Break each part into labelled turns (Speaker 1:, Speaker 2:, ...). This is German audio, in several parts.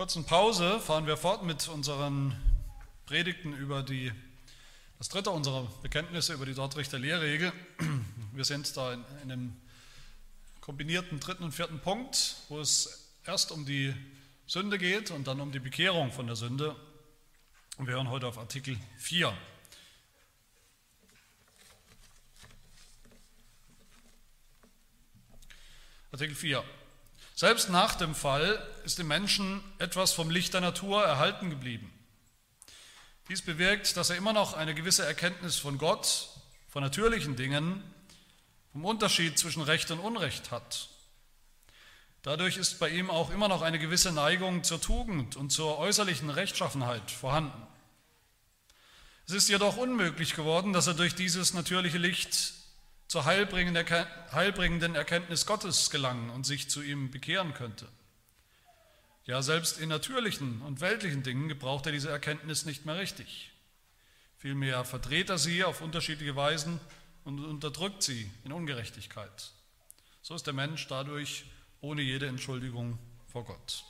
Speaker 1: kurzen Pause fahren wir fort mit unseren Predigten über die, das dritte unserer Bekenntnisse über die Dortrichter Lehrregel. Wir sind da in, in einem kombinierten dritten und vierten Punkt, wo es erst um die Sünde geht und dann um die Bekehrung von der Sünde. Und wir hören heute auf Artikel 4. Artikel 4. Selbst nach dem Fall ist dem Menschen etwas vom Licht der Natur erhalten geblieben. Dies bewirkt, dass er immer noch eine gewisse Erkenntnis von Gott, von natürlichen Dingen, vom Unterschied zwischen Recht und Unrecht hat. Dadurch ist bei ihm auch immer noch eine gewisse Neigung zur Tugend und zur äußerlichen Rechtschaffenheit vorhanden. Es ist jedoch unmöglich geworden, dass er durch dieses natürliche Licht zur heilbringenden Erkenntnis Gottes gelangen und sich zu ihm bekehren könnte. Ja, selbst in natürlichen und weltlichen Dingen gebraucht er diese Erkenntnis nicht mehr richtig. Vielmehr verdreht er sie auf unterschiedliche Weisen und unterdrückt sie in Ungerechtigkeit. So ist der Mensch dadurch ohne jede Entschuldigung vor Gott.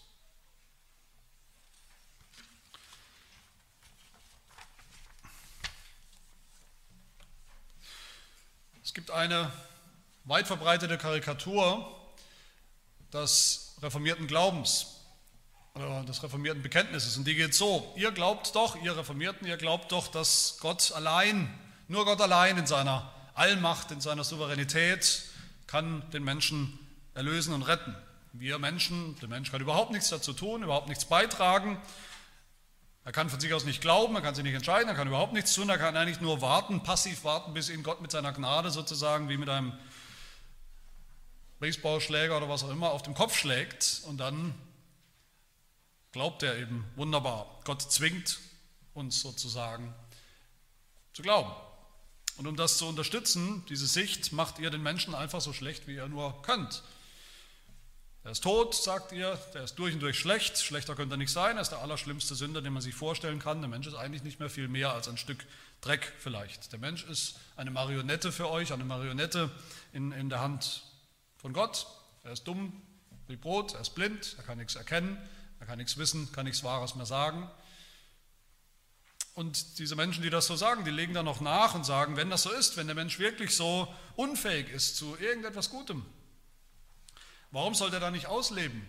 Speaker 1: Es gibt eine weit verbreitete Karikatur des reformierten Glaubens oder des reformierten Bekenntnisses und die geht so, ihr glaubt doch, ihr Reformierten, ihr glaubt doch, dass Gott allein, nur Gott allein in seiner Allmacht, in seiner Souveränität kann den Menschen erlösen und retten. Wir Menschen, der Mensch kann überhaupt nichts dazu tun, überhaupt nichts beitragen. Er kann von sich aus nicht glauben, er kann sich nicht entscheiden, er kann überhaupt nichts tun, er kann eigentlich nur warten, passiv warten, bis ihn Gott mit seiner Gnade sozusagen wie mit einem Baseballschläger oder was auch immer auf den Kopf schlägt und dann glaubt er eben wunderbar. Gott zwingt uns sozusagen zu glauben. Und um das zu unterstützen, diese Sicht, macht ihr den Menschen einfach so schlecht, wie ihr nur könnt. Er ist tot, sagt ihr, der ist durch und durch schlecht, schlechter könnte er nicht sein, er ist der allerschlimmste Sünder, den man sich vorstellen kann. Der Mensch ist eigentlich nicht mehr viel mehr als ein Stück Dreck vielleicht. Der Mensch ist eine Marionette für euch, eine Marionette in, in der Hand von Gott. Er ist dumm wie Brot, er ist blind, er kann nichts erkennen, er kann nichts wissen, kann nichts Wahres mehr sagen. Und diese Menschen, die das so sagen, die legen dann noch nach und sagen, wenn das so ist, wenn der Mensch wirklich so unfähig ist zu irgendetwas Gutem, Warum soll er dann nicht ausleben,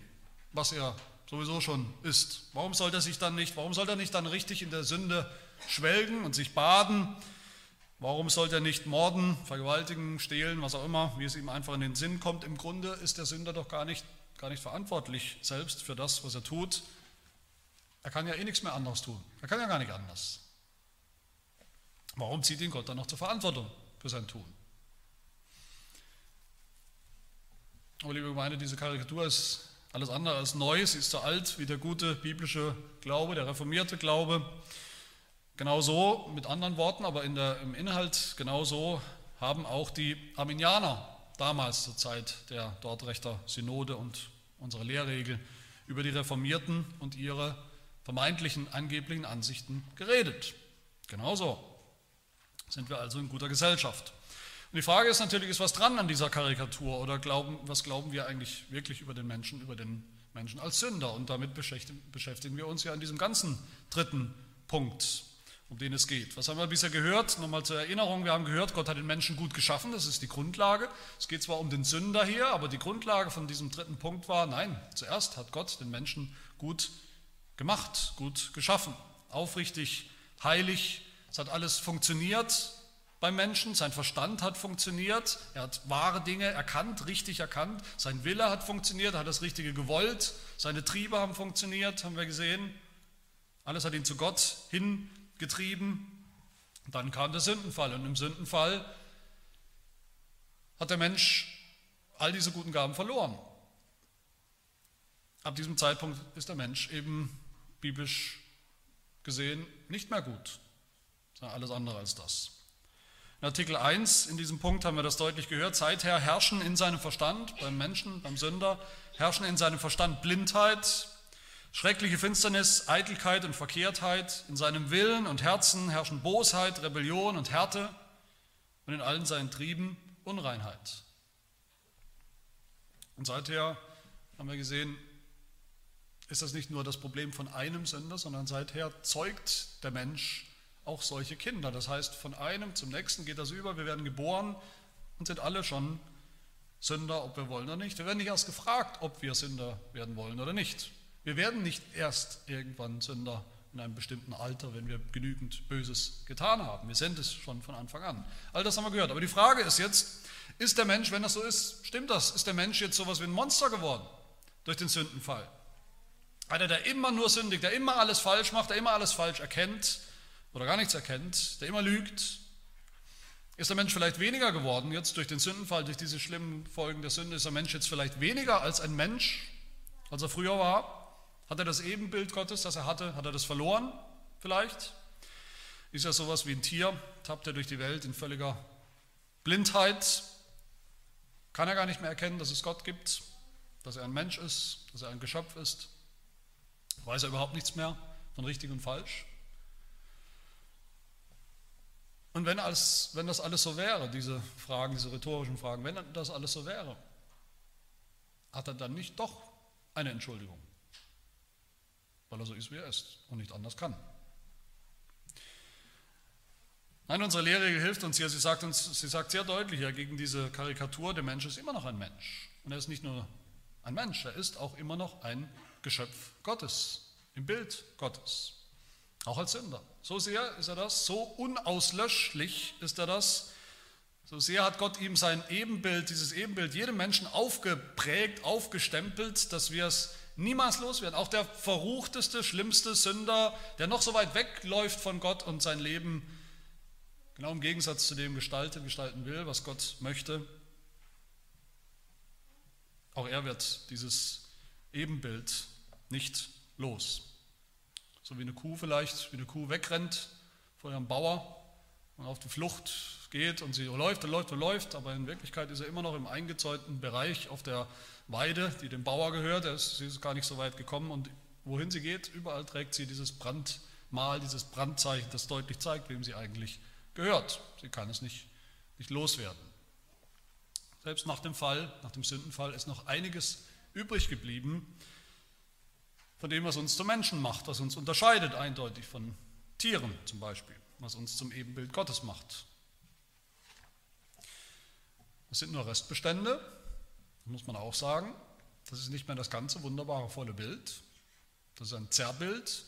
Speaker 1: was er sowieso schon ist? Warum soll er sich dann nicht, warum soll er nicht dann richtig in der Sünde schwelgen und sich baden? Warum soll er nicht morden, vergewaltigen, stehlen, was auch immer, wie es ihm einfach in den Sinn kommt? Im Grunde ist der Sünder doch gar nicht, gar nicht verantwortlich selbst für das, was er tut. Er kann ja eh nichts mehr anderes tun. Er kann ja gar nicht anders. Warum zieht ihn Gott dann noch zur Verantwortung für sein Tun? Aber liebe Gemeinde, diese Karikatur ist alles andere als neu. Sie ist so alt wie der gute biblische Glaube, der reformierte Glaube. Genauso, mit anderen Worten, aber in der, im Inhalt genauso haben auch die Arminianer damals zur Zeit der Dortrechter Synode und unserer Lehrregel über die Reformierten und ihre vermeintlichen angeblichen Ansichten geredet. Genauso sind wir also in guter Gesellschaft. Und die Frage ist natürlich, ist was dran an dieser Karikatur oder glauben, was glauben wir eigentlich wirklich über den Menschen, über den Menschen als Sünder? Und damit beschäftigen wir uns ja an diesem ganzen dritten Punkt, um den es geht. Was haben wir bisher gehört? Nochmal zur Erinnerung, wir haben gehört, Gott hat den Menschen gut geschaffen, das ist die Grundlage. Es geht zwar um den Sünder hier, aber die Grundlage von diesem dritten Punkt war, nein, zuerst hat Gott den Menschen gut gemacht, gut geschaffen, aufrichtig, heilig, es hat alles funktioniert, beim Menschen, sein Verstand hat funktioniert, er hat wahre Dinge erkannt, richtig erkannt, sein Wille hat funktioniert, er hat das Richtige gewollt, seine Triebe haben funktioniert, haben wir gesehen. Alles hat ihn zu Gott hingetrieben. Dann kam der Sündenfall und im Sündenfall hat der Mensch all diese guten Gaben verloren. Ab diesem Zeitpunkt ist der Mensch eben biblisch gesehen nicht mehr gut, alles andere als das. In Artikel 1, in diesem Punkt haben wir das deutlich gehört, seither herrschen in seinem Verstand, beim Menschen, beim Sünder, herrschen in seinem Verstand Blindheit, schreckliche Finsternis, Eitelkeit und Verkehrtheit, in seinem Willen und Herzen herrschen Bosheit, Rebellion und Härte und in allen seinen Trieben Unreinheit. Und seither haben wir gesehen, ist das nicht nur das Problem von einem Sünder, sondern seither zeugt der Mensch auch solche Kinder. Das heißt, von einem zum nächsten geht das über. Wir werden geboren und sind alle schon Sünder, ob wir wollen oder nicht. Wir werden nicht erst gefragt, ob wir Sünder werden wollen oder nicht. Wir werden nicht erst irgendwann Sünder in einem bestimmten Alter, wenn wir genügend Böses getan haben. Wir sind es schon von Anfang an. All das haben wir gehört. Aber die Frage ist jetzt, ist der Mensch, wenn das so ist, stimmt das? Ist der Mensch jetzt sowas wie ein Monster geworden durch den Sündenfall? Einer, der immer nur sündigt, der immer alles falsch macht, der immer alles falsch erkennt oder gar nichts erkennt, der immer lügt? Ist der Mensch vielleicht weniger geworden jetzt durch den Sündenfall, durch diese schlimmen Folgen der Sünde? Ist der Mensch jetzt vielleicht weniger als ein Mensch, als er früher war? Hat er das Ebenbild Gottes, das er hatte, hat er das verloren vielleicht? Ist er sowas wie ein Tier, tappt er durch die Welt in völliger Blindheit? Kann er gar nicht mehr erkennen, dass es Gott gibt, dass er ein Mensch ist, dass er ein Geschöpf ist? Weiß er überhaupt nichts mehr von richtig und falsch? Und wenn, alles, wenn das alles so wäre, diese Fragen, diese rhetorischen Fragen, wenn das alles so wäre, hat er dann nicht doch eine Entschuldigung? weil er so ist, wie er ist und nicht anders kann. Nein, unsere Lehre hilft uns hier. Sie sagt, uns, sie sagt sehr deutlich ja, gegen diese Karikatur, der Mensch ist immer noch ein Mensch. Und er ist nicht nur ein Mensch, er ist auch immer noch ein Geschöpf Gottes, im Bild Gottes. Auch als Sünder. So sehr ist er das, so unauslöschlich ist er das. So sehr hat Gott ihm sein Ebenbild, dieses Ebenbild jedem Menschen aufgeprägt, aufgestempelt, dass wir es niemals loswerden. Auch der verruchteste, schlimmste Sünder, der noch so weit wegläuft von Gott und sein Leben genau im Gegensatz zu dem gestaltet, gestalten will, was Gott möchte, auch er wird dieses Ebenbild nicht los. So wie eine Kuh vielleicht, wie eine Kuh wegrennt vor ihrem Bauer und auf die Flucht geht und sie läuft und läuft und läuft, aber in Wirklichkeit ist er immer noch im eingezäunten Bereich auf der Weide, die dem Bauer gehört. sie ist gar nicht so weit gekommen und wohin sie geht, überall trägt sie dieses Brandmal, dieses Brandzeichen, das deutlich zeigt, wem sie eigentlich gehört. Sie kann es nicht, nicht loswerden. Selbst nach dem Fall, nach dem Sündenfall ist noch einiges übrig geblieben von dem, was uns zu Menschen macht, was uns unterscheidet eindeutig von Tieren zum Beispiel, was uns zum Ebenbild Gottes macht. Es sind nur Restbestände, muss man auch sagen. Das ist nicht mehr das ganze wunderbare, volle Bild. Das ist ein Zerrbild.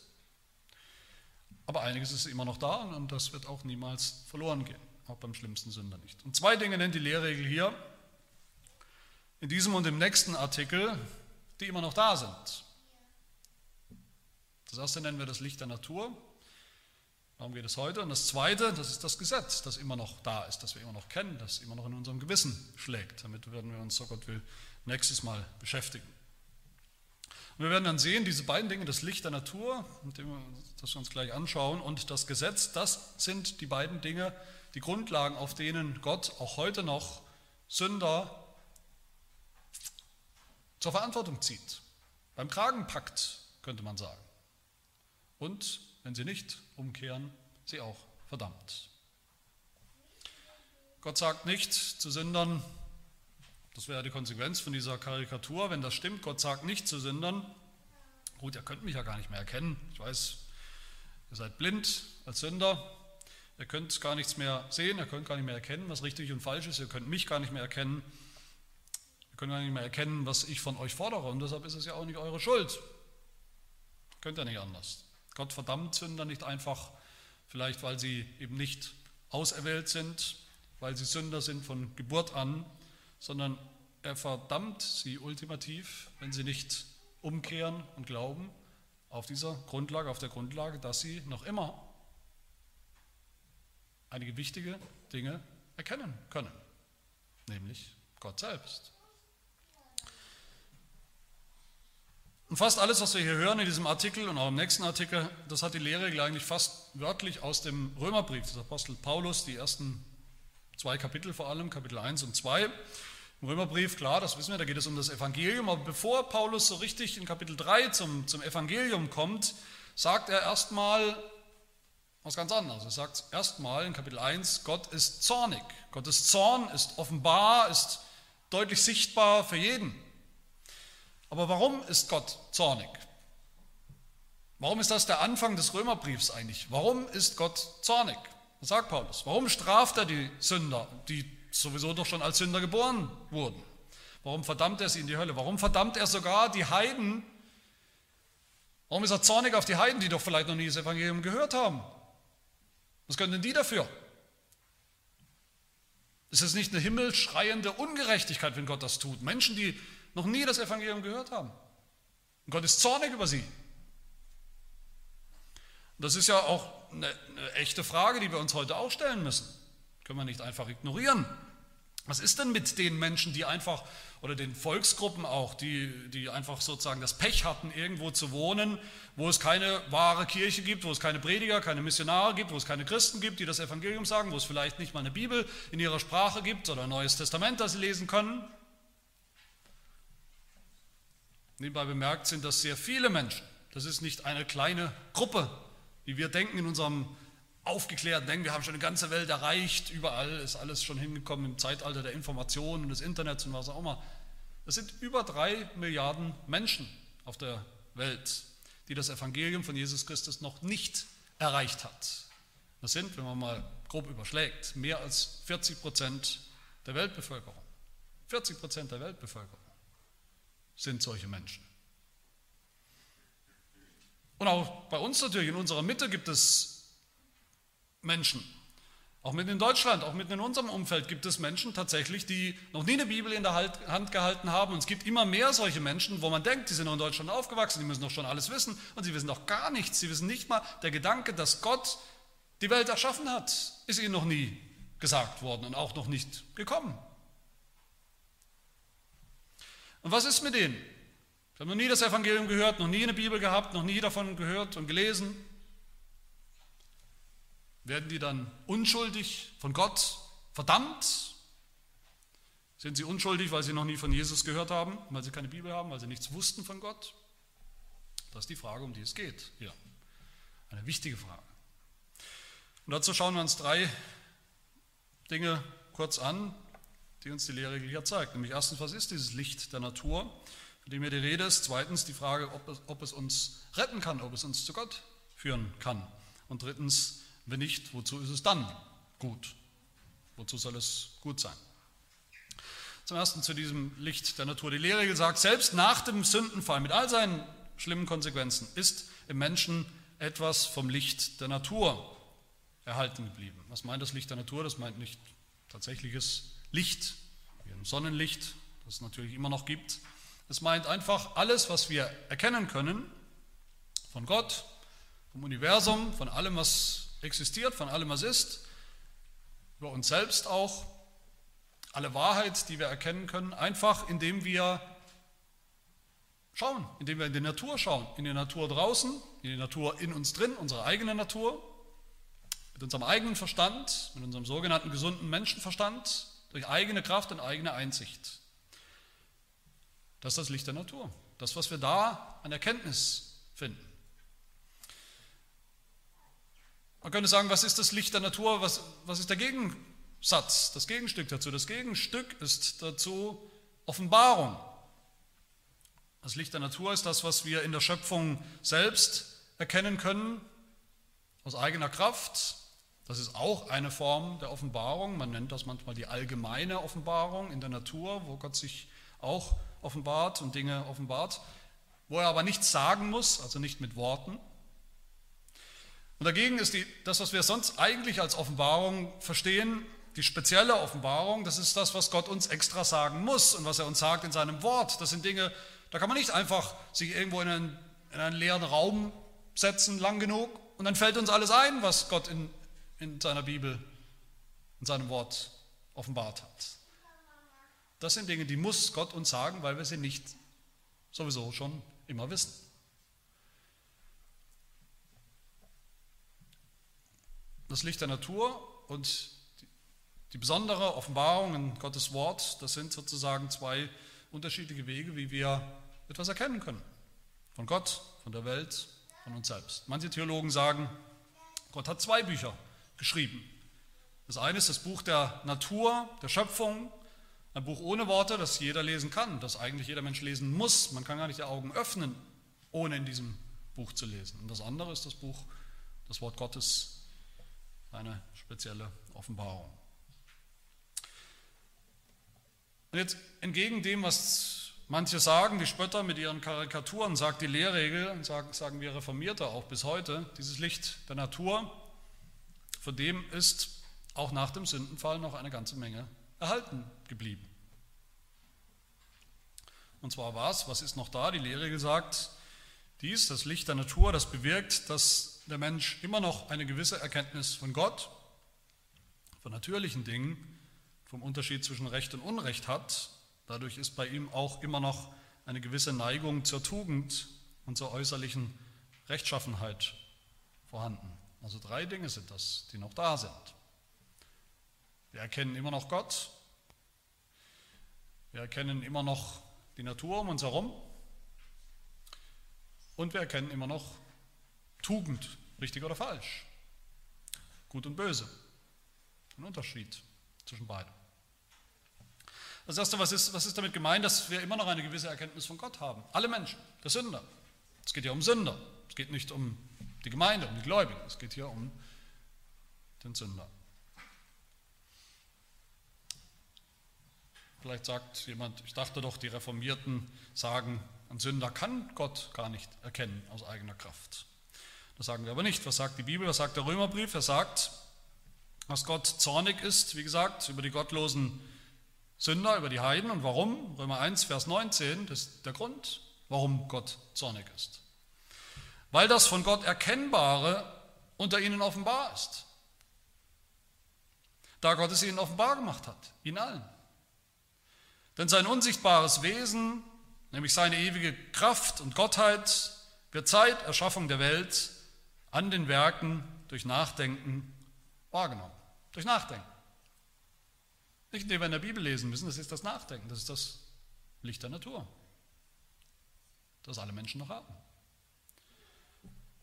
Speaker 1: Aber einiges ist immer noch da und das wird auch niemals verloren gehen, auch beim schlimmsten Sünder nicht. Und zwei Dinge nennt die Lehrregel hier, in diesem und im nächsten Artikel, die immer noch da sind. Das erste nennen wir das Licht der Natur. Darum geht es heute. Und das zweite, das ist das Gesetz, das immer noch da ist, das wir immer noch kennen, das immer noch in unserem Gewissen schlägt. Damit werden wir uns, so Gott will, nächstes Mal beschäftigen. Und wir werden dann sehen, diese beiden Dinge, das Licht der Natur, das wir uns gleich anschauen, und das Gesetz, das sind die beiden Dinge, die Grundlagen, auf denen Gott auch heute noch Sünder zur Verantwortung zieht. Beim Kragenpakt, könnte man sagen. Und wenn sie nicht umkehren, sie auch. Verdammt. Gott sagt nicht zu Sündern, das wäre die Konsequenz von dieser Karikatur, wenn das stimmt, Gott sagt nicht zu Sündern, gut, ihr könnt mich ja gar nicht mehr erkennen, ich weiß, ihr seid blind als Sünder, ihr könnt gar nichts mehr sehen, ihr könnt gar nicht mehr erkennen, was richtig und falsch ist, ihr könnt mich gar nicht mehr erkennen, ihr könnt gar nicht mehr erkennen, was ich von euch fordere. Und deshalb ist es ja auch nicht eure Schuld. Könnt ihr nicht anders. Gott verdammt Sünder nicht einfach, vielleicht weil sie eben nicht auserwählt sind, weil sie Sünder sind von Geburt an, sondern er verdammt sie ultimativ, wenn sie nicht umkehren und glauben, auf dieser Grundlage, auf der Grundlage, dass sie noch immer einige wichtige Dinge erkennen können, nämlich Gott selbst. Und fast alles, was wir hier hören in diesem Artikel und auch im nächsten Artikel, das hat die Lehre eigentlich fast wörtlich aus dem Römerbrief des Apostel Paulus, die ersten zwei Kapitel vor allem, Kapitel 1 und 2. Im Römerbrief, klar, das wissen wir, da geht es um das Evangelium, aber bevor Paulus so richtig in Kapitel 3 zum, zum Evangelium kommt, sagt er erstmal was ganz anderes. Er sagt erstmal in Kapitel 1, Gott ist zornig. Gottes Zorn ist offenbar, ist deutlich sichtbar für jeden. Aber warum ist Gott zornig? Warum ist das der Anfang des Römerbriefs eigentlich? Warum ist Gott zornig? Was sagt Paulus? Warum straft er die Sünder, die sowieso doch schon als Sünder geboren wurden? Warum verdammt er sie in die Hölle? Warum verdammt er sogar die Heiden? Warum ist er zornig auf die Heiden, die doch vielleicht noch nie das Evangelium gehört haben? Was können denn die dafür? Ist es nicht eine himmelschreiende Ungerechtigkeit, wenn Gott das tut? Menschen, die noch nie das Evangelium gehört haben. Und Gott ist zornig über sie. Das ist ja auch eine, eine echte Frage, die wir uns heute auch stellen müssen. Können wir nicht einfach ignorieren. Was ist denn mit den Menschen, die einfach, oder den Volksgruppen auch, die, die einfach sozusagen das Pech hatten, irgendwo zu wohnen, wo es keine wahre Kirche gibt, wo es keine Prediger, keine Missionare gibt, wo es keine Christen gibt, die das Evangelium sagen, wo es vielleicht nicht mal eine Bibel in ihrer Sprache gibt oder ein neues Testament, das sie lesen können? Nebenbei bemerkt sind das sehr viele Menschen. Das ist nicht eine kleine Gruppe, wie wir denken in unserem aufgeklärten Denken. Wir haben schon die ganze Welt erreicht, überall ist alles schon hingekommen im Zeitalter der Information und des Internets und was auch immer. Es sind über drei Milliarden Menschen auf der Welt, die das Evangelium von Jesus Christus noch nicht erreicht hat. Das sind, wenn man mal grob überschlägt, mehr als 40 Prozent der Weltbevölkerung. 40 Prozent der Weltbevölkerung sind solche Menschen. Und auch bei uns natürlich, in unserer Mitte gibt es Menschen. Auch mitten in Deutschland, auch mitten in unserem Umfeld gibt es Menschen tatsächlich, die noch nie eine Bibel in der Hand gehalten haben. Und es gibt immer mehr solche Menschen, wo man denkt, die sind noch in Deutschland aufgewachsen, die müssen doch schon alles wissen. Und sie wissen doch gar nichts. Sie wissen nicht mal, der Gedanke, dass Gott die Welt erschaffen hat, ist ihnen noch nie gesagt worden und auch noch nicht gekommen. Und was ist mit denen? Ich habe noch nie das Evangelium gehört, noch nie eine Bibel gehabt, noch nie davon gehört und gelesen. Werden die dann unschuldig von Gott verdammt? Sind sie unschuldig, weil sie noch nie von Jesus gehört haben, weil sie keine Bibel haben, weil sie nichts wussten von Gott? Das ist die Frage, um die es geht hier. Eine wichtige Frage. Und dazu schauen wir uns drei Dinge kurz an, die uns die Lehre hier zeigt. Nämlich erstens, was ist dieses Licht der Natur, von dem hier die Rede ist? Zweitens die Frage, ob es, ob es uns retten kann, ob es uns zu Gott führen kann. Und drittens, wenn nicht, wozu ist es dann gut? Wozu soll es gut sein? Zum ersten zu diesem Licht der Natur. Die Lehre sagt, selbst nach dem Sündenfall mit all seinen schlimmen Konsequenzen ist im Menschen etwas vom Licht der Natur erhalten geblieben. Was meint das Licht der Natur? Das meint nicht tatsächliches Licht, wie ein Sonnenlicht, das es natürlich immer noch gibt. Es meint einfach alles, was wir erkennen können von Gott, vom Universum, von allem, was existiert, von allem, was ist, über uns selbst auch, alle Wahrheit, die wir erkennen können, einfach indem wir schauen, indem wir in die Natur schauen, in die Natur draußen, in die Natur in uns drin, unsere eigene Natur, mit unserem eigenen Verstand, mit unserem sogenannten gesunden Menschenverstand, durch eigene Kraft und eigene Einsicht. Das ist das Licht der Natur. Das, was wir da an Erkenntnis finden. Man könnte sagen, was ist das Licht der Natur? Was, was ist der Gegensatz, das Gegenstück dazu? Das Gegenstück ist dazu Offenbarung. Das Licht der Natur ist das, was wir in der Schöpfung selbst erkennen können, aus eigener Kraft, das ist auch eine Form der Offenbarung. Man nennt das manchmal die allgemeine Offenbarung in der Natur, wo Gott sich auch offenbart und Dinge offenbart, wo er aber nichts sagen muss, also nicht mit Worten. Und dagegen ist die, das, was wir sonst eigentlich als Offenbarung verstehen, die spezielle Offenbarung, das ist das, was Gott uns extra sagen muss und was er uns sagt in seinem Wort. Das sind Dinge, da kann man nicht einfach sich irgendwo in einen, in einen leeren Raum setzen, lang genug, und dann fällt uns alles ein, was Gott in in seiner Bibel, in seinem Wort offenbart hat. Das sind Dinge, die muss Gott uns sagen, weil wir sie nicht sowieso schon immer wissen. Das Licht der Natur und die besondere Offenbarung in Gottes Wort, das sind sozusagen zwei unterschiedliche Wege, wie wir etwas erkennen können. Von Gott, von der Welt, von uns selbst. Manche Theologen sagen, Gott hat zwei Bücher geschrieben. Das eine ist das Buch der Natur, der Schöpfung, ein Buch ohne Worte, das jeder lesen kann, das eigentlich jeder Mensch lesen muss. Man kann gar nicht die Augen öffnen, ohne in diesem Buch zu lesen. Und das andere ist das Buch, das Wort Gottes, eine spezielle Offenbarung. Und jetzt entgegen dem, was manche sagen, die Spötter mit ihren Karikaturen, sagt die Lehrregel, sagen, wir Reformierte auch bis heute, dieses Licht der Natur, von dem ist auch nach dem Sündenfall noch eine ganze Menge erhalten geblieben. Und zwar was? Was ist noch da? Die Lehrregel sagt, dies, das Licht der Natur, das bewirkt, dass der Mensch immer noch eine gewisse Erkenntnis von Gott, von natürlichen Dingen, vom Unterschied zwischen Recht und Unrecht hat. Dadurch ist bei ihm auch immer noch eine gewisse Neigung zur Tugend und zur äußerlichen Rechtschaffenheit vorhanden. Also drei Dinge sind das, die noch da sind. Wir erkennen immer noch Gott, wir erkennen immer noch die Natur um uns herum und wir erkennen immer noch Tugend, richtig oder falsch, gut und böse. Ein Unterschied zwischen beiden. Das Erste, was ist, was ist damit gemeint, dass wir immer noch eine gewisse Erkenntnis von Gott haben? Alle Menschen, der Sünder. Es geht ja um Sünder. Es geht nicht um die Gemeinde, um die Gläubigen. Es geht hier um den Sünder. Vielleicht sagt jemand, ich dachte doch, die Reformierten sagen, ein Sünder kann Gott gar nicht erkennen aus eigener Kraft. Das sagen wir aber nicht. Was sagt die Bibel? Was sagt der Römerbrief? Er sagt, dass Gott zornig ist, wie gesagt, über die gottlosen Sünder, über die Heiden. Und warum? Römer 1, Vers 19, das ist der Grund, warum Gott zornig ist. Weil das von Gott Erkennbare unter ihnen offenbar ist. Da Gott es ihnen offenbar gemacht hat, ihnen allen. Denn sein unsichtbares Wesen, nämlich seine ewige Kraft und Gottheit, wird seit Erschaffung der Welt an den Werken durch Nachdenken wahrgenommen. Durch Nachdenken. Nicht indem wir in der Bibel lesen müssen, das ist das Nachdenken, das ist das Licht der Natur, das alle Menschen noch haben.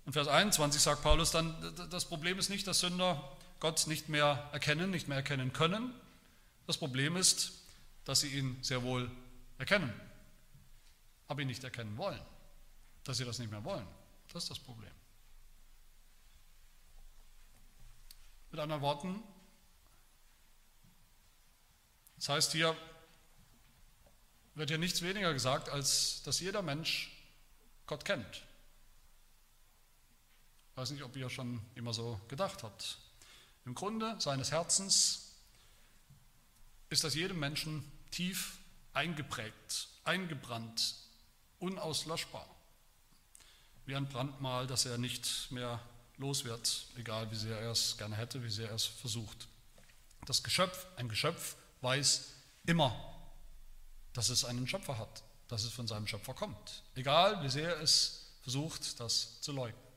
Speaker 1: In Vers 21 sagt Paulus dann, das Problem ist nicht, dass Sünder Gott nicht mehr erkennen, nicht mehr erkennen können. Das Problem ist, dass sie ihn sehr wohl erkennen, aber ihn nicht erkennen wollen, dass sie das nicht mehr wollen. Das ist das Problem. Mit anderen Worten, das heißt hier, wird hier nichts weniger gesagt, als dass jeder Mensch Gott kennt. Ich weiß nicht, ob ihr schon immer so gedacht habt. Im Grunde seines Herzens ist das jedem Menschen tief eingeprägt, eingebrannt, unauslöschbar. Wie ein Brandmal, das er nicht mehr los wird, egal wie sehr er es gerne hätte, wie sehr er es versucht. Das Geschöpf, ein Geschöpf, weiß immer, dass es einen Schöpfer hat, dass es von seinem Schöpfer kommt, egal wie sehr es versucht, das zu leugnen.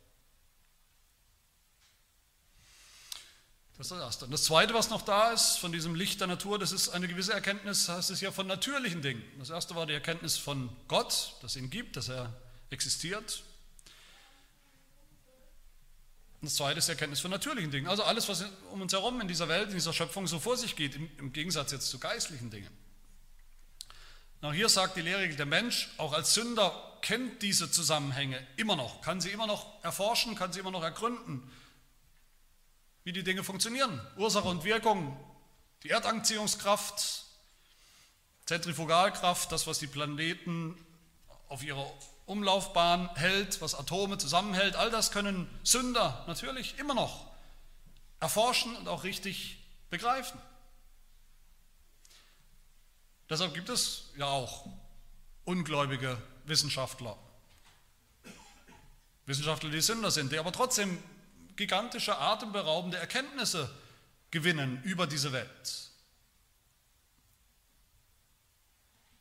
Speaker 1: Das ist das Erste. Und das Zweite, was noch da ist von diesem Licht der Natur, das ist eine gewisse Erkenntnis, heißt es ja von natürlichen Dingen. Das Erste war die Erkenntnis von Gott, dass es ihn gibt, dass er existiert. Und das Zweite ist die Erkenntnis von natürlichen Dingen. Also alles, was um uns herum in dieser Welt, in dieser Schöpfung so vor sich geht, im, Gegensatz jetzt zu geistlichen Dingen. Auch hier sagt die Lehre, der Mensch, auch als Sünder, kennt diese Zusammenhänge immer noch, kann sie immer noch erforschen, kann sie immer noch ergründen wie die Dinge funktionieren. Ursache und Wirkung, die Erdanziehungskraft, Zentrifugalkraft, das, was die Planeten auf ihrer Umlaufbahn hält, was Atome zusammenhält, all das können Sünder natürlich immer noch erforschen und auch richtig begreifen. Deshalb gibt es ja auch ungläubige Wissenschaftler. Wissenschaftler, die Sünder sind, die aber trotzdem gigantische, atemberaubende Erkenntnisse gewinnen über diese Welt.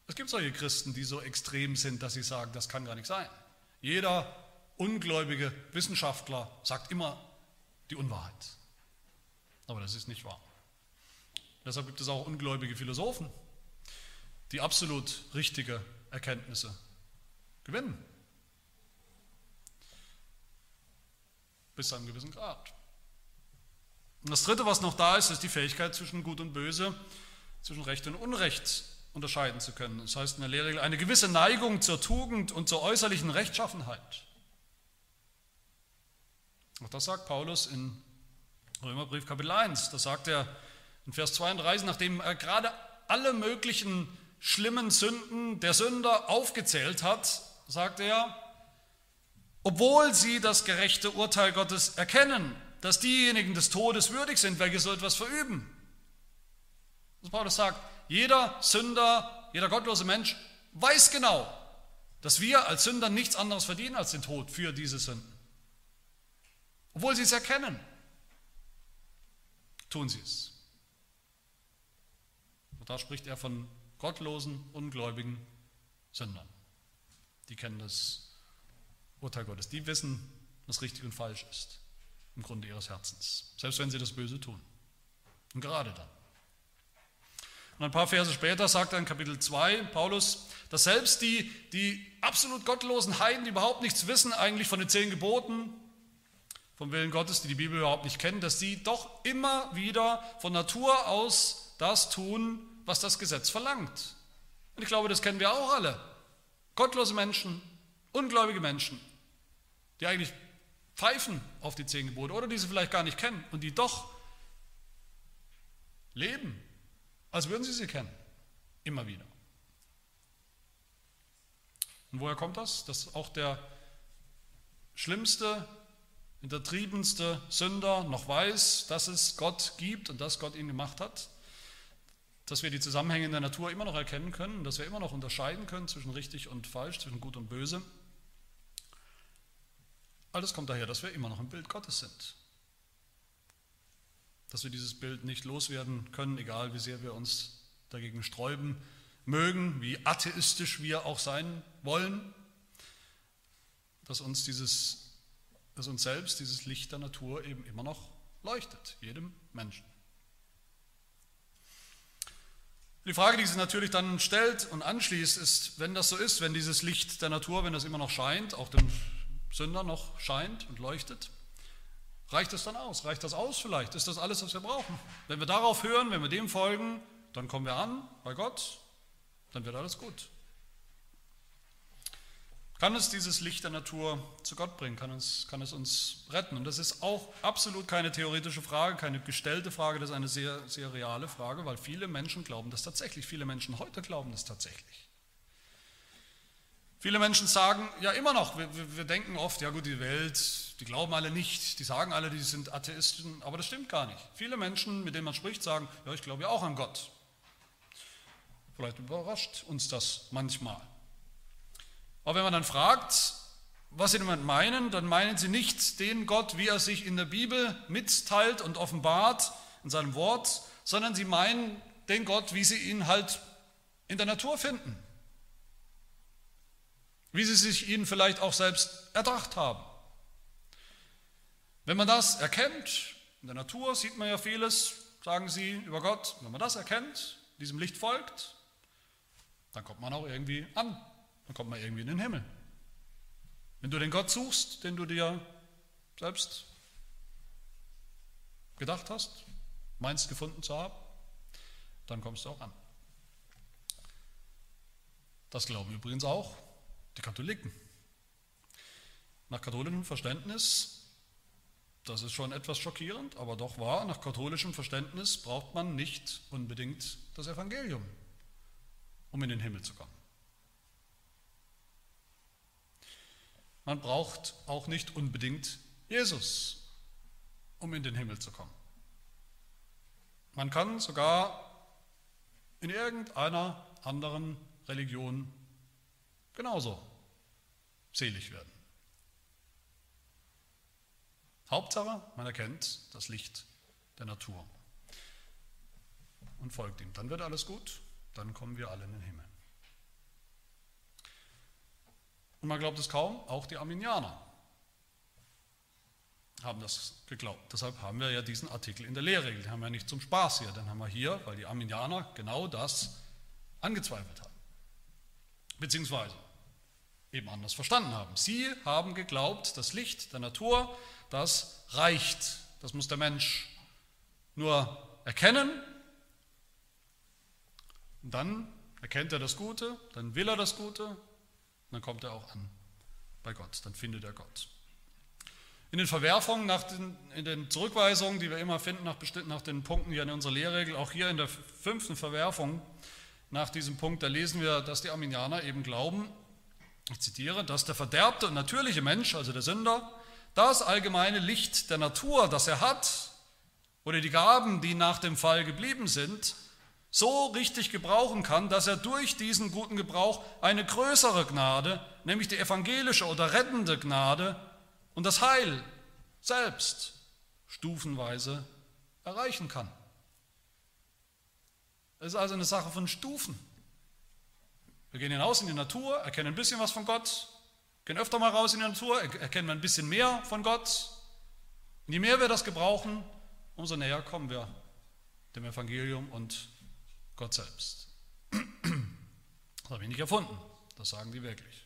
Speaker 1: Es gibt solche Christen, die so extrem sind, dass sie sagen, das kann gar nicht sein. Jeder ungläubige Wissenschaftler sagt immer die Unwahrheit. Aber das ist nicht wahr. Deshalb gibt es auch ungläubige Philosophen, die absolut richtige Erkenntnisse gewinnen. Bis zu einem gewissen Grad. Und das Dritte, was noch da ist, ist die Fähigkeit zwischen Gut und Böse, zwischen Recht und Unrecht unterscheiden zu können. Das heißt in der Lehrregel eine gewisse Neigung zur Tugend und zur äußerlichen Rechtschaffenheit. Auch das sagt Paulus in Römerbrief Kapitel 1. Da sagt er in Vers 32, nachdem er gerade alle möglichen schlimmen Sünden der Sünder aufgezählt hat, sagt er, obwohl sie das gerechte Urteil Gottes erkennen, dass diejenigen des Todes würdig sind, welche so etwas verüben. Was Paulus sagt, jeder Sünder, jeder gottlose Mensch weiß genau, dass wir als Sünder nichts anderes verdienen als den Tod für diese Sünden. Obwohl sie es erkennen, tun sie es. Und da spricht er von gottlosen, ungläubigen Sündern. Die kennen das Urteil Gottes. Die wissen, was richtig und falsch ist im Grunde ihres Herzens, selbst wenn sie das Böse tun. Und gerade dann. Und ein paar Verse später sagt er in Kapitel 2 Paulus, dass selbst die, die absolut gottlosen Heiden, die überhaupt nichts wissen eigentlich von den zehn Geboten, vom Willen Gottes, die die Bibel überhaupt nicht kennen, dass sie doch immer wieder von Natur aus das tun, was das Gesetz verlangt. Und ich glaube, das kennen wir auch alle. Gottlose Menschen, ungläubige Menschen, die eigentlich pfeifen auf die zehn Gebote oder die sie vielleicht gar nicht kennen und die doch leben, als würden sie sie kennen. Immer wieder. Und woher kommt das? Dass auch der schlimmste, hintertriebenste Sünder noch weiß, dass es Gott gibt und dass Gott ihn gemacht hat. Dass wir die Zusammenhänge in der Natur immer noch erkennen können, dass wir immer noch unterscheiden können zwischen richtig und falsch, zwischen gut und böse. Alles kommt daher, dass wir immer noch im Bild Gottes sind. Dass wir dieses Bild nicht loswerden können, egal wie sehr wir uns dagegen sträuben mögen, wie atheistisch wir auch sein wollen, dass uns dieses, dass uns selbst dieses Licht der Natur eben immer noch leuchtet, jedem Menschen. Die Frage, die sich natürlich dann stellt und anschließt, ist, wenn das so ist, wenn dieses Licht der Natur, wenn das immer noch scheint, auch dem Sünder noch scheint und leuchtet, reicht es dann aus? Reicht das aus vielleicht? Ist das alles, was wir brauchen? Wenn wir darauf hören, wenn wir dem folgen, dann kommen wir an bei Gott, dann wird alles gut. Kann es dieses Licht der Natur zu Gott bringen? Kann es, kann es uns retten? Und das ist auch absolut keine theoretische Frage, keine gestellte Frage, das ist eine sehr, sehr reale Frage, weil viele Menschen glauben das tatsächlich. Viele Menschen heute glauben das tatsächlich. Viele Menschen sagen ja immer noch, wir, wir, denken oft, ja gut, die Welt, die glauben alle nicht, die sagen alle, die sind Atheisten, aber das stimmt gar nicht. Viele Menschen, mit denen man spricht, sagen, ja, ich glaube ja auch an Gott. Vielleicht überrascht uns das manchmal. Aber wenn man dann fragt, was sie damit meinen, dann meinen sie nicht den Gott, wie er sich in der Bibel mitteilt und offenbart in seinem Wort, sondern sie meinen den Gott, wie sie ihn halt in der Natur finden wie sie sich ihn vielleicht auch selbst erdacht haben. Wenn man das erkennt, in der Natur sieht man ja vieles, sagen sie über Gott, wenn man das erkennt, diesem Licht folgt, dann kommt man auch irgendwie an, dann kommt man irgendwie in den Himmel. Wenn du den Gott suchst, den du dir selbst gedacht hast, meinst gefunden zu haben, dann kommst du auch an. Das glauben übrigens auch die Katholiken. Nach katholischem Verständnis, das ist schon etwas schockierend, aber doch wahr, nach katholischem Verständnis braucht man nicht unbedingt das Evangelium, um in den Himmel zu kommen. Man braucht auch nicht unbedingt Jesus, um in den Himmel zu kommen. Man kann sogar in irgendeiner anderen Religion genauso selig werden. Hauptsache, man erkennt das Licht der Natur und folgt ihm. Dann wird alles gut, dann kommen wir alle in den Himmel. Und man glaubt es kaum, auch die Arminianer haben das geglaubt. Deshalb haben wir ja diesen Artikel in der Lehrregel. Den haben wir nicht zum Spaß hier, den haben wir hier, weil die Arminianer genau das angezweifelt haben. Beziehungsweise eben anders verstanden haben. Sie haben geglaubt, das Licht der Natur, das reicht. Das muss der Mensch nur erkennen. Und dann erkennt er das Gute, dann will er das Gute, dann kommt er auch an bei Gott, dann findet er Gott. In den Verwerfungen, den, in den Zurückweisungen, die wir immer finden nach, nach den Punkten hier in unserer Lehrregel, auch hier in der fünften Verwerfung, nach diesem Punkt, da lesen wir, dass die Arminianer eben glauben, ich zitiere, dass der verderbte und natürliche Mensch, also der Sünder, das allgemeine Licht der Natur, das er hat, oder die Gaben, die nach dem Fall geblieben sind, so richtig gebrauchen kann, dass er durch diesen guten Gebrauch eine größere Gnade, nämlich die evangelische oder rettende Gnade und das Heil selbst stufenweise erreichen kann. Es ist also eine Sache von Stufen. Wir gehen hinaus in die Natur, erkennen ein bisschen was von Gott, gehen öfter mal raus in die Natur, erkennen ein bisschen mehr von Gott. Und je mehr wir das gebrauchen, umso näher kommen wir dem Evangelium und Gott selbst. Das habe ich nicht erfunden, das sagen die wirklich.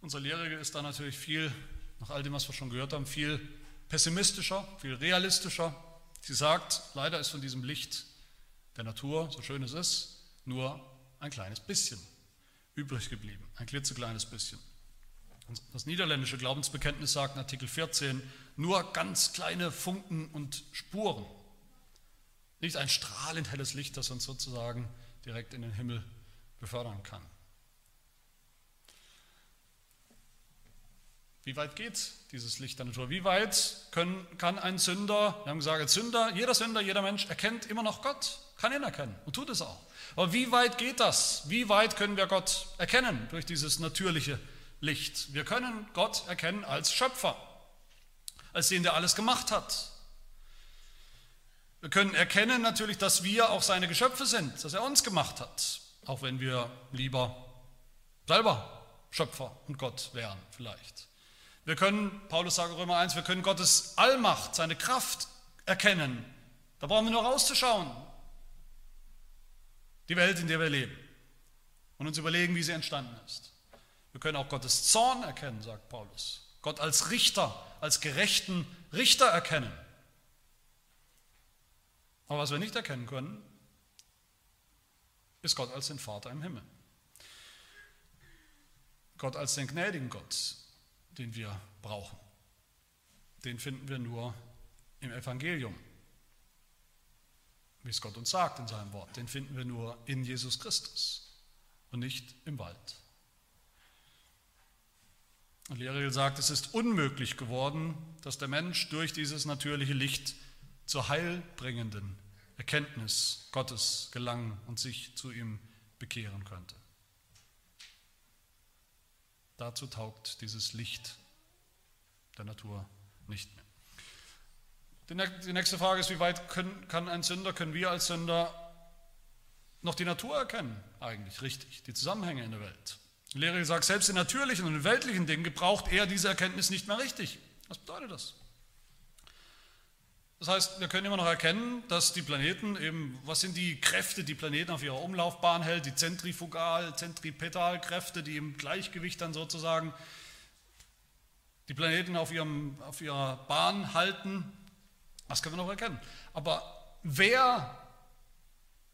Speaker 1: Unsere Lehre ist da natürlich viel, nach all dem, was wir schon gehört haben, viel pessimistischer, viel realistischer. Sie sagt, leider ist von diesem Licht der Natur, so schön es ist, nur ein kleines bisschen übrig geblieben, ein klitzekleines bisschen. Das niederländische Glaubensbekenntnis sagt in Artikel 14, nur ganz kleine Funken und Spuren. Nicht ein strahlend helles Licht, das uns sozusagen direkt in den Himmel befördern kann. Wie weit geht dieses Licht der Natur? Wie weit können, kann ein Sünder, wir haben gesagt, Sünder, jeder Sünder, jeder Mensch erkennt immer noch Gott, kann ihn erkennen und tut es auch. Aber wie weit geht das? Wie weit können wir Gott erkennen durch dieses natürliche Licht? Wir können Gott erkennen als Schöpfer, als den, der alles gemacht hat. Wir können erkennen natürlich, dass wir auch seine Geschöpfe sind, dass er uns gemacht hat, auch wenn wir lieber selber Schöpfer und Gott wären vielleicht. Wir können, Paulus sagt Römer 1, wir können Gottes Allmacht, seine Kraft erkennen. Da brauchen wir nur rauszuschauen. Die Welt, in der wir leben. Und uns überlegen, wie sie entstanden ist. Wir können auch Gottes Zorn erkennen, sagt Paulus. Gott als Richter, als gerechten Richter erkennen. Aber was wir nicht erkennen können, ist Gott als den Vater im Himmel. Gott als den gnädigen Gott, den wir brauchen. Den finden wir nur im Evangelium, wie es Gott uns sagt in seinem Wort. Den finden wir nur in Jesus Christus und nicht im Wald. Und Lehrer sagt, es ist unmöglich geworden, dass der Mensch durch dieses natürliche Licht zur heilbringenden Erkenntnis Gottes gelangen und sich zu ihm bekehren könnte. Dazu taugt dieses Licht der Natur nicht mehr. Die nächste Frage ist, wie weit können, kann ein Sünder, können wir als Sünder noch die Natur erkennen, eigentlich richtig, die Zusammenhänge in der Welt. Die Lehre sagt, selbst in natürlichen und in weltlichen Dingen gebraucht er diese Erkenntnis nicht mehr richtig. Was bedeutet das? Das heißt, wir können immer noch erkennen, dass die Planeten eben, was sind die Kräfte, die Planeten auf ihrer Umlaufbahn hält, die Zentrifugal-, Zentripetalkräfte, die im Gleichgewicht dann sozusagen die Planeten auf, ihrem, auf ihrer Bahn halten. Das können wir noch erkennen. Aber wer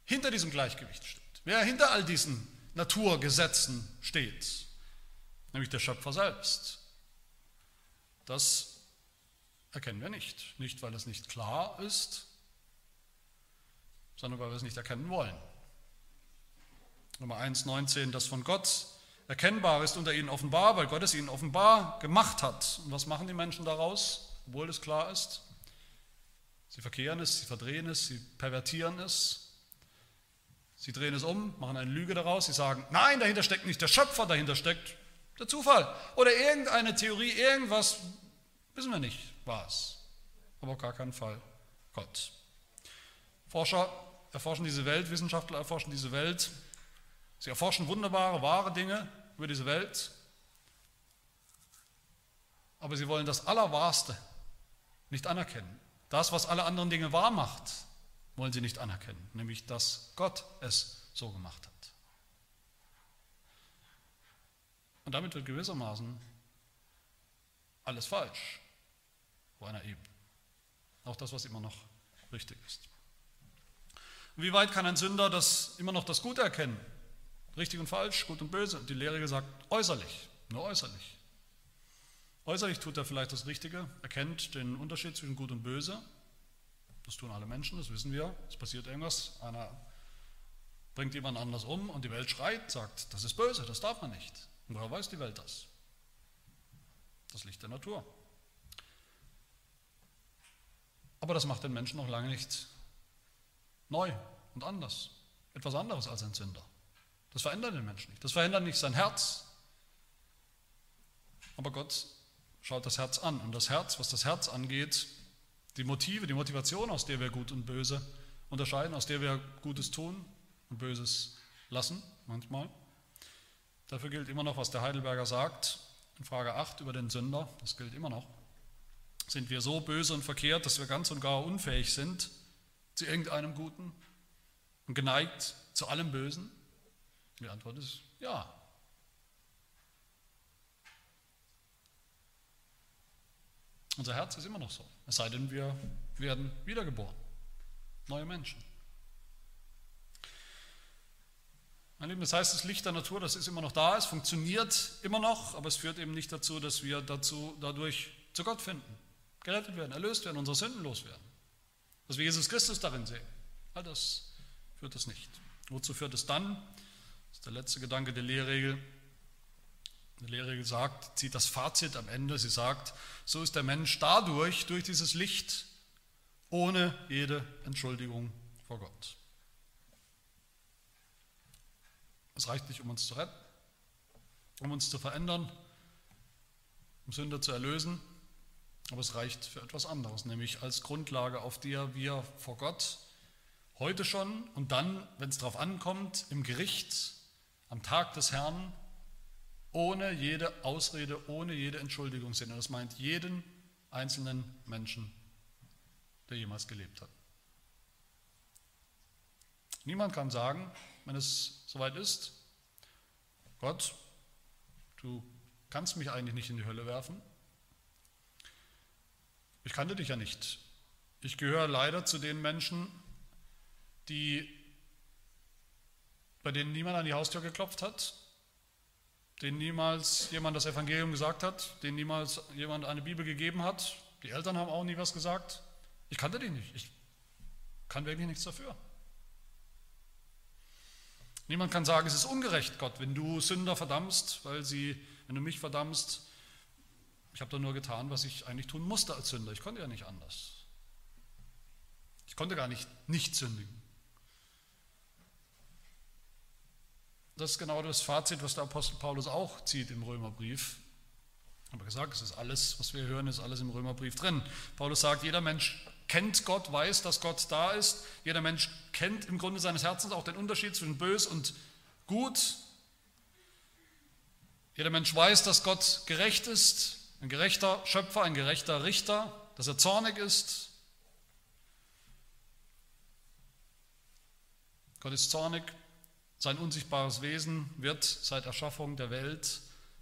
Speaker 1: hinter diesem Gleichgewicht steht, wer hinter all diesen Naturgesetzen steht, nämlich der Schöpfer selbst, das erkennen wir nicht. Nicht, weil es nicht klar ist, sondern weil wir es nicht erkennen wollen. Nummer 1, 19, das von Gott erkennbar ist unter ihnen offenbar, weil Gott es ihnen offenbar gemacht hat. Und was machen die Menschen daraus, obwohl es klar ist? Sie verkehren es, sie verdrehen es, sie pervertieren es. Sie drehen es um, machen eine Lüge daraus. Sie sagen, nein, dahinter steckt nicht der Schöpfer, dahinter steckt der Zufall. Oder irgendeine Theorie, irgendwas, wissen wir nicht was, aber auf gar keinen Fall Gott. Forscher erforschen diese Welt, Wissenschaftler erforschen diese Welt. Sie erforschen wunderbare, wahre Dinge über diese Welt, aber sie wollen das Allerwahrste nicht anerkennen. Das, was alle anderen Dinge wahr macht, wollen sie nicht anerkennen, nämlich dass Gott es so gemacht hat. Und damit wird gewissermaßen alles falsch auf einer Ebene. Auch das, was immer noch richtig ist. wie weit kann ein Sünder das immer noch das Gute erkennen? Richtig und falsch, gut und böse. Die Lehre sagt äußerlich, nur äußerlich. Äußerlich tut er vielleicht das Richtige, erkennt den Unterschied zwischen Gut und Böse. Das tun alle Menschen, das wissen wir. Es passiert irgendwas, einer bringt jemand anders um und die Welt schreit, sagt, das ist böse, das darf man nicht. Und woher weiß die Welt das? Das Licht der Natur. Aber das macht den Menschen noch lange nicht neu und anders. Etwas anderes als ein Sünder. Das verändert den Menschen nicht. Das verändert nicht sein Herz. Aber Gott schaut das Herz an. Und das Herz, was das Herz angeht, die Motive, die Motivation, aus der wir Gut und Böse unterscheiden, aus der wir Gutes tun und Böses lassen, manchmal. Dafür gilt immer noch, was der Heidelberger sagt, in Frage 8 über den Sünder, das gilt immer noch. Sind wir so böse und verkehrt, dass wir ganz und gar unfähig sind zu irgendeinem Guten und geneigt zu allem Bösen? Die Antwort ist ja. Unser Herz ist immer noch so, es sei denn, wir werden wiedergeboren, neue Menschen. Mein Lieben, das heißt, das Licht der Natur, das ist immer noch da, es funktioniert immer noch, aber es führt eben nicht dazu, dass wir dazu, dadurch zu Gott finden, gerettet werden, erlöst werden, unsere Sünden loswerden. Dass wir Jesus Christus darin sehen. All das führt es nicht. Wozu führt es dann? Das ist der letzte Gedanke der Lehrregel. Die Lehrregel sagt, zieht das Fazit am Ende. Sie sagt, so ist der Mensch dadurch, durch dieses Licht, ohne jede Entschuldigung vor Gott. Es reicht nicht, um uns zu retten, um uns zu verändern, um Sünder zu erlösen, aber es reicht für etwas anderes, nämlich als Grundlage, auf der wir vor Gott heute schon und dann, wenn es darauf ankommt, im Gericht, am Tag des Herrn, ohne jede Ausrede, ohne jede Entschuldigung sind. Und das meint jeden einzelnen Menschen, der jemals gelebt hat. Niemand kann sagen, wenn es soweit ist, Gott, du kannst mich eigentlich nicht in die Hölle werfen. Ich kannte dich ja nicht. Ich gehöre leider zu den Menschen, die, bei denen niemand an die Haustür geklopft hat, denen niemals jemand das Evangelium gesagt hat, denen niemals jemand eine Bibel gegeben hat. Die Eltern haben auch nie was gesagt. Ich kannte dich nicht. Ich kann wirklich nichts dafür. Niemand kann sagen, es ist ungerecht, Gott, wenn du Sünder verdammst, weil sie, wenn du mich verdammst, ich habe da nur getan, was ich eigentlich tun musste als Sünder. Ich konnte ja nicht anders. Ich konnte gar nicht nicht sündigen. Das ist genau das Fazit, was der Apostel Paulus auch zieht im Römerbrief. Habe gesagt, es ist alles, was wir hören, ist alles im Römerbrief drin. Paulus sagt, jeder Mensch kennt Gott, weiß, dass Gott da ist. Jeder Mensch kennt im Grunde seines Herzens auch den Unterschied zwischen bös und gut. Jeder Mensch weiß, dass Gott gerecht ist, ein gerechter Schöpfer, ein gerechter Richter, dass er zornig ist. Gott ist zornig, sein unsichtbares Wesen wird seit Erschaffung der Welt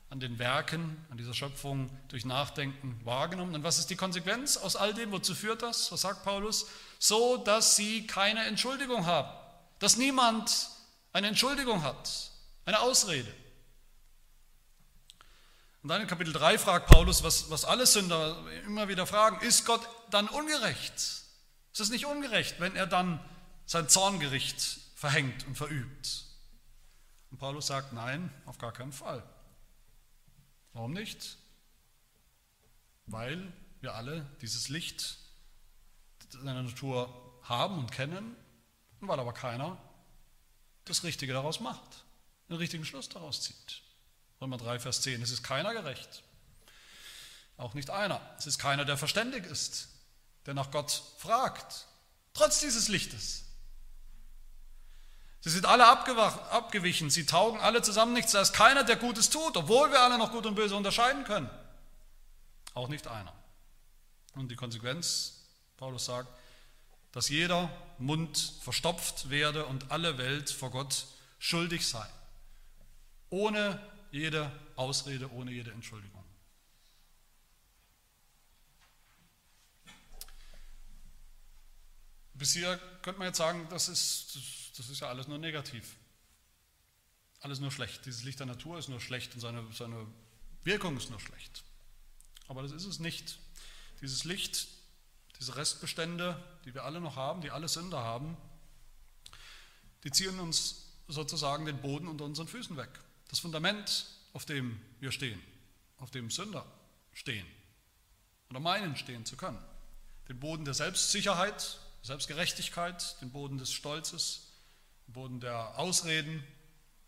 Speaker 1: an den Werken, an dieser Schöpfung durch Nachdenken wahrgenommen. Und was ist die Konsequenz aus all dem? Wozu führt das? Was sagt Paulus? So, dass sie keine Entschuldigung haben. Dass niemand eine Entschuldigung hat, eine Ausrede. Und dann in Kapitel 3 fragt Paulus, was, was alle Sünder immer wieder fragen, ist Gott dann ungerecht? Ist es nicht ungerecht, wenn er dann sein Zorngericht verhängt und verübt? Und Paulus sagt, nein, auf gar keinen Fall. Warum nicht? Weil wir alle dieses Licht in der Natur haben und kennen, und weil aber keiner das Richtige daraus macht, den richtigen Schluss daraus zieht. Römer 3, Vers 10. Es ist keiner gerecht. Auch nicht einer. Es ist keiner, der verständig ist, der nach Gott fragt, trotz dieses Lichtes. Sie sind alle abgewichen, sie taugen alle zusammen nichts. Da ist keiner, der Gutes tut, obwohl wir alle noch Gut und Böse unterscheiden können. Auch nicht einer. Und die Konsequenz, Paulus sagt, dass jeder Mund verstopft werde und alle Welt vor Gott schuldig sei. Ohne jede Ausrede, ohne jede Entschuldigung. Bis hier könnte man jetzt sagen, das ist das ist ja alles nur negativ. Alles nur schlecht. Dieses Licht der Natur ist nur schlecht und seine, seine Wirkung ist nur schlecht. Aber das ist es nicht. Dieses Licht, diese Restbestände, die wir alle noch haben, die alle Sünder haben, die ziehen uns sozusagen den Boden unter unseren Füßen weg. Das Fundament, auf dem wir stehen, auf dem Sünder stehen oder meinen stehen zu können. Den Boden der Selbstsicherheit, Selbstgerechtigkeit, den Boden des Stolzes, Boden der Ausreden,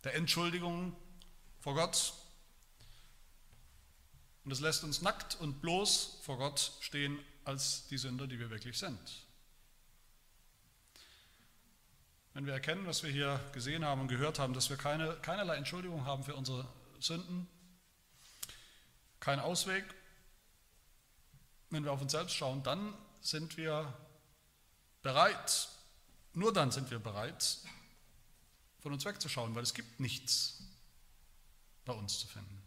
Speaker 1: der Entschuldigungen vor Gott. Und es lässt uns nackt und bloß vor Gott stehen als die Sünder, die wir wirklich sind. Wenn wir erkennen, was wir hier gesehen haben und gehört haben, dass wir keine, keinerlei Entschuldigung haben für unsere Sünden, keinen Ausweg, wenn wir auf uns selbst schauen, dann sind wir bereit, nur dann sind wir bereit, von uns wegzuschauen, weil es gibt nichts bei uns zu finden.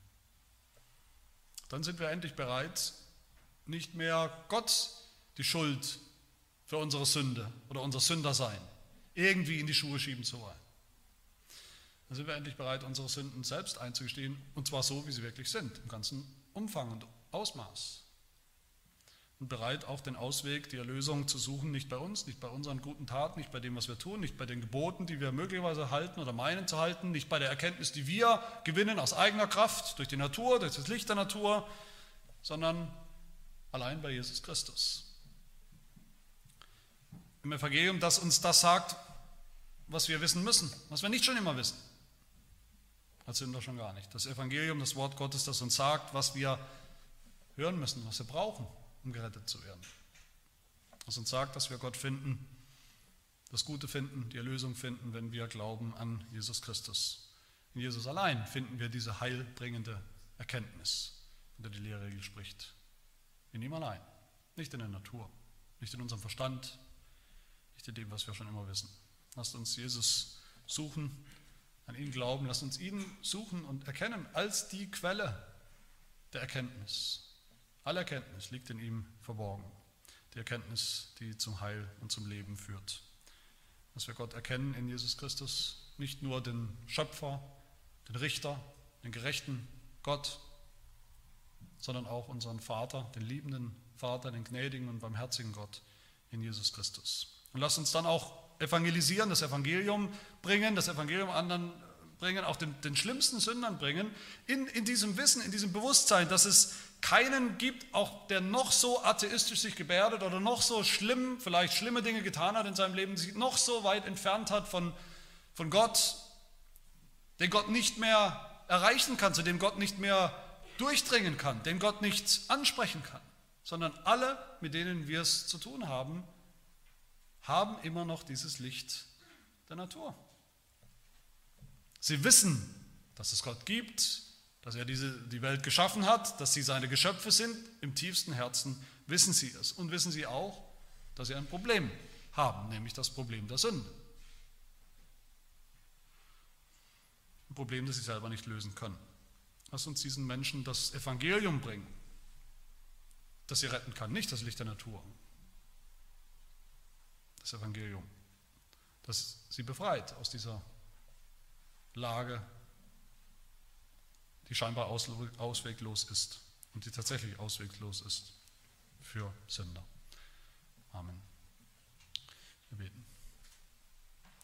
Speaker 1: Dann sind wir endlich bereit, nicht mehr Gott die Schuld für unsere Sünde oder unser Sündersein irgendwie in die Schuhe schieben zu wollen. Dann sind wir endlich bereit, unsere Sünden selbst einzugestehen, und zwar so, wie sie wirklich sind, im ganzen Umfang und Ausmaß und bereit, auch den Ausweg, die Erlösung zu suchen, nicht bei uns, nicht bei unseren guten Taten, nicht bei dem, was wir tun, nicht bei den Geboten, die wir möglicherweise halten oder meinen zu halten, nicht bei der Erkenntnis, die wir gewinnen aus eigener Kraft, durch die Natur, durch das Licht der Natur, sondern allein bei Jesus Christus. Im Evangelium, das uns das sagt, was wir wissen müssen, was wir nicht schon immer wissen. Als Sünder schon gar nicht. Das Evangelium, das Wort Gottes, das uns sagt, was wir hören müssen, was wir brauchen, um gerettet zu werden. Was uns sagt, dass wir Gott finden, das Gute finden, die Erlösung finden, wenn wir glauben an Jesus Christus. In Jesus allein finden wir diese heilbringende Erkenntnis, von der die Lehrregel spricht. In ihm allein, nicht in der Natur, nicht in unserem Verstand, nicht in dem, was wir schon immer wissen. Lasst uns Jesus suchen, an ihn glauben, lasst uns ihn suchen und erkennen als die Quelle der Erkenntnis. Alle Erkenntnis liegt in ihm verborgen. Die Erkenntnis, die zum Heil und zum Leben führt. Dass wir Gott erkennen in Jesus Christus, nicht nur den Schöpfer, den Richter, den gerechten Gott, sondern auch unseren Vater, den liebenden Vater, den gnädigen und barmherzigen Gott in Jesus Christus. Und lasst uns dann auch evangelisieren, das Evangelium bringen, das Evangelium anderen bringen, auch den, den schlimmsten Sündern bringen, in, in diesem Wissen, in diesem Bewusstsein, dass es keinen gibt, auch der noch so atheistisch sich gebärdet oder noch so schlimm, vielleicht schlimme Dinge getan hat in seinem Leben, sich noch so weit entfernt hat von, von Gott, den Gott nicht mehr erreichen kann, zu dem Gott nicht mehr durchdringen kann, den Gott nicht ansprechen kann, sondern alle, mit denen wir es zu tun haben, haben immer noch dieses Licht der Natur. Sie wissen, dass es Gott gibt, dass er diese, die Welt geschaffen hat, dass sie seine Geschöpfe sind, im tiefsten Herzen wissen sie es. Und wissen sie auch, dass sie ein Problem haben, nämlich das Problem der Sünde. Ein Problem, das sie selber nicht lösen können. Lass uns diesen Menschen das Evangelium bringen, das sie retten kann, nicht das Licht der Natur. Das Evangelium, das sie befreit aus dieser Lage die scheinbar ausweglos ist und die tatsächlich ausweglos ist für Sünder. Amen. Wir beten.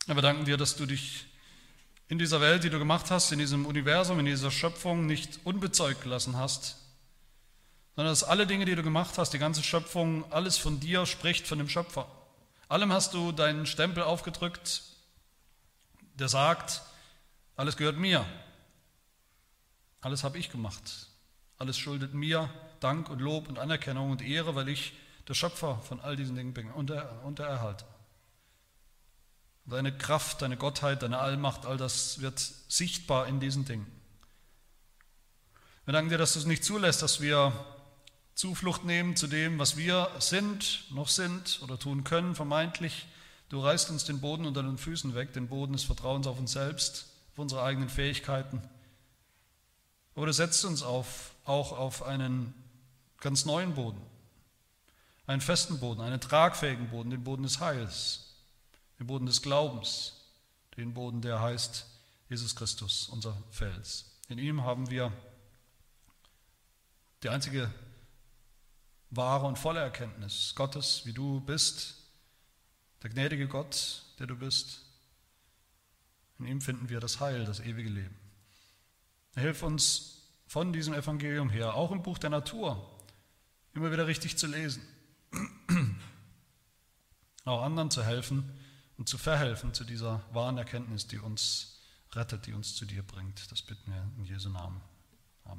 Speaker 1: Wir danken dir, dass du dich in dieser Welt, die du gemacht hast, in diesem Universum, in dieser Schöpfung nicht unbezeugt gelassen hast, sondern dass alle Dinge, die du gemacht hast, die ganze Schöpfung, alles von dir spricht, von dem Schöpfer. Allem hast du deinen Stempel aufgedrückt, der sagt, alles gehört mir, alles habe ich gemacht. Alles schuldet mir Dank und Lob und Anerkennung und Ehre, weil ich der Schöpfer von all diesen Dingen bin und der, und der Erhalter. Deine Kraft, deine Gottheit, deine Allmacht, all das wird sichtbar in diesen Dingen. Wir danken dir, dass du es nicht zulässt, dass wir Zuflucht nehmen zu dem, was wir sind, noch sind oder tun können, vermeintlich. Du reißt uns den Boden unter den Füßen weg, den Boden des Vertrauens auf uns selbst, auf unsere eigenen Fähigkeiten du setzt uns auf, auch auf einen ganz neuen Boden, einen festen Boden, einen tragfähigen Boden, den Boden des Heils, den Boden des Glaubens, den Boden, der heißt Jesus Christus, unser Fels. In ihm haben wir die einzige wahre und volle Erkenntnis Gottes, wie du bist, der gnädige Gott, der du bist. In ihm finden wir das Heil, das ewige Leben. Hilf uns von diesem Evangelium her, auch im Buch der Natur, immer wieder richtig zu lesen, auch anderen zu helfen und zu verhelfen zu dieser wahren Erkenntnis, die uns rettet, die uns zu dir bringt. Das bitten wir in Jesu Namen.